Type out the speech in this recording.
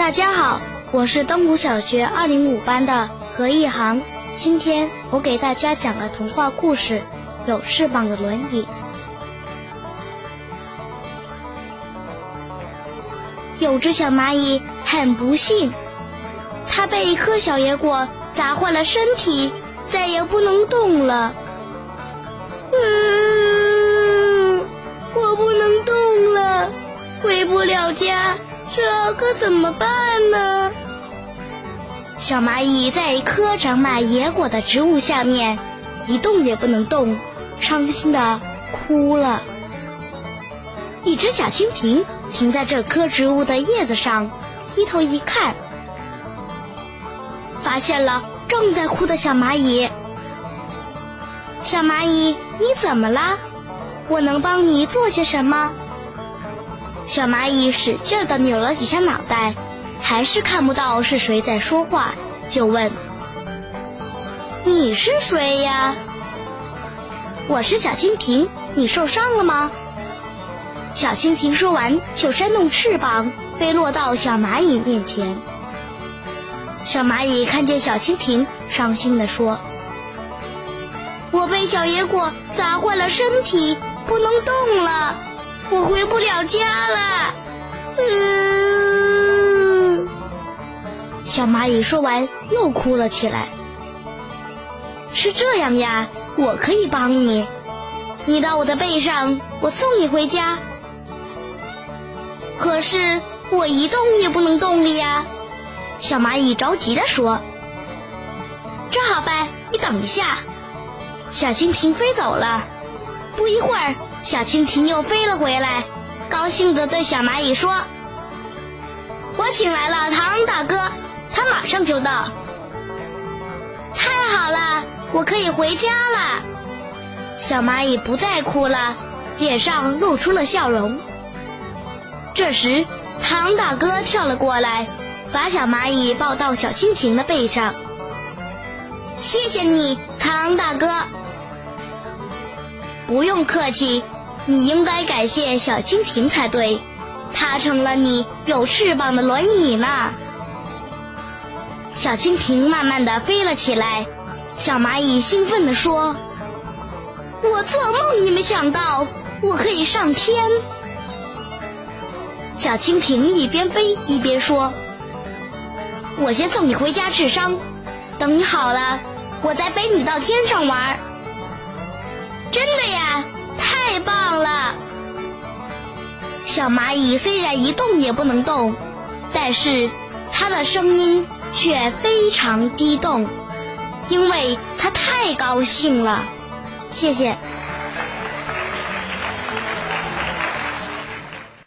大家好，我是东湖小学二零五班的何一航。今天我给大家讲个童话故事《有翅膀的轮椅》。有只小蚂蚁很不幸，它被一颗小野果砸坏了身体，再也不能动了。怎么办呢？小蚂蚁在一棵长满野果的植物下面一动也不能动，伤心的哭了。一只小蜻蜓停在这棵植物的叶子上，低头一看，发现了正在哭的小蚂蚁。小蚂蚁，你怎么了？我能帮你做些什么？小蚂蚁使劲的扭了几下脑袋，还是看不到是谁在说话，就问：“你是谁呀？”“我是小蜻蜓，你受伤了吗？”小蜻蜓说完，就扇动翅膀飞落到小蚂蚁面前。小蚂蚁看见小蜻蜓，伤心的说：“我被小野果砸坏了身体，不能动了。”我回不了家了，嗯。小蚂蚁说完又哭了起来。是这样呀，我可以帮你，你到我的背上，我送你回家。可是我一动也不能动了呀，小蚂蚁着急的说。这好办，你等一下。小蜻蜓飞走了，不一会儿。小蜻蜓又飞了回来，高兴的对小蚂蚁说：“我请来了唐大哥，他马上就到。”太好了，我可以回家了。小蚂蚁不再哭了，脸上露出了笑容。这时，唐大哥跳了过来，把小蚂蚁抱到小蜻蜓的背上。谢谢你，唐大哥。不用客气，你应该感谢小蜻蜓才对，它成了你有翅膀的轮椅呢。小蜻蜓慢慢的飞了起来，小蚂蚁兴奋地说：“我做梦也没想到我可以上天。”小蜻蜓一边飞一边说：“我先送你回家治伤，等你好了，我再背你到天上玩。”真的呀，太棒了！小蚂蚁虽然一动也不能动，但是它的声音却非常激动，因为它太高兴了。谢谢。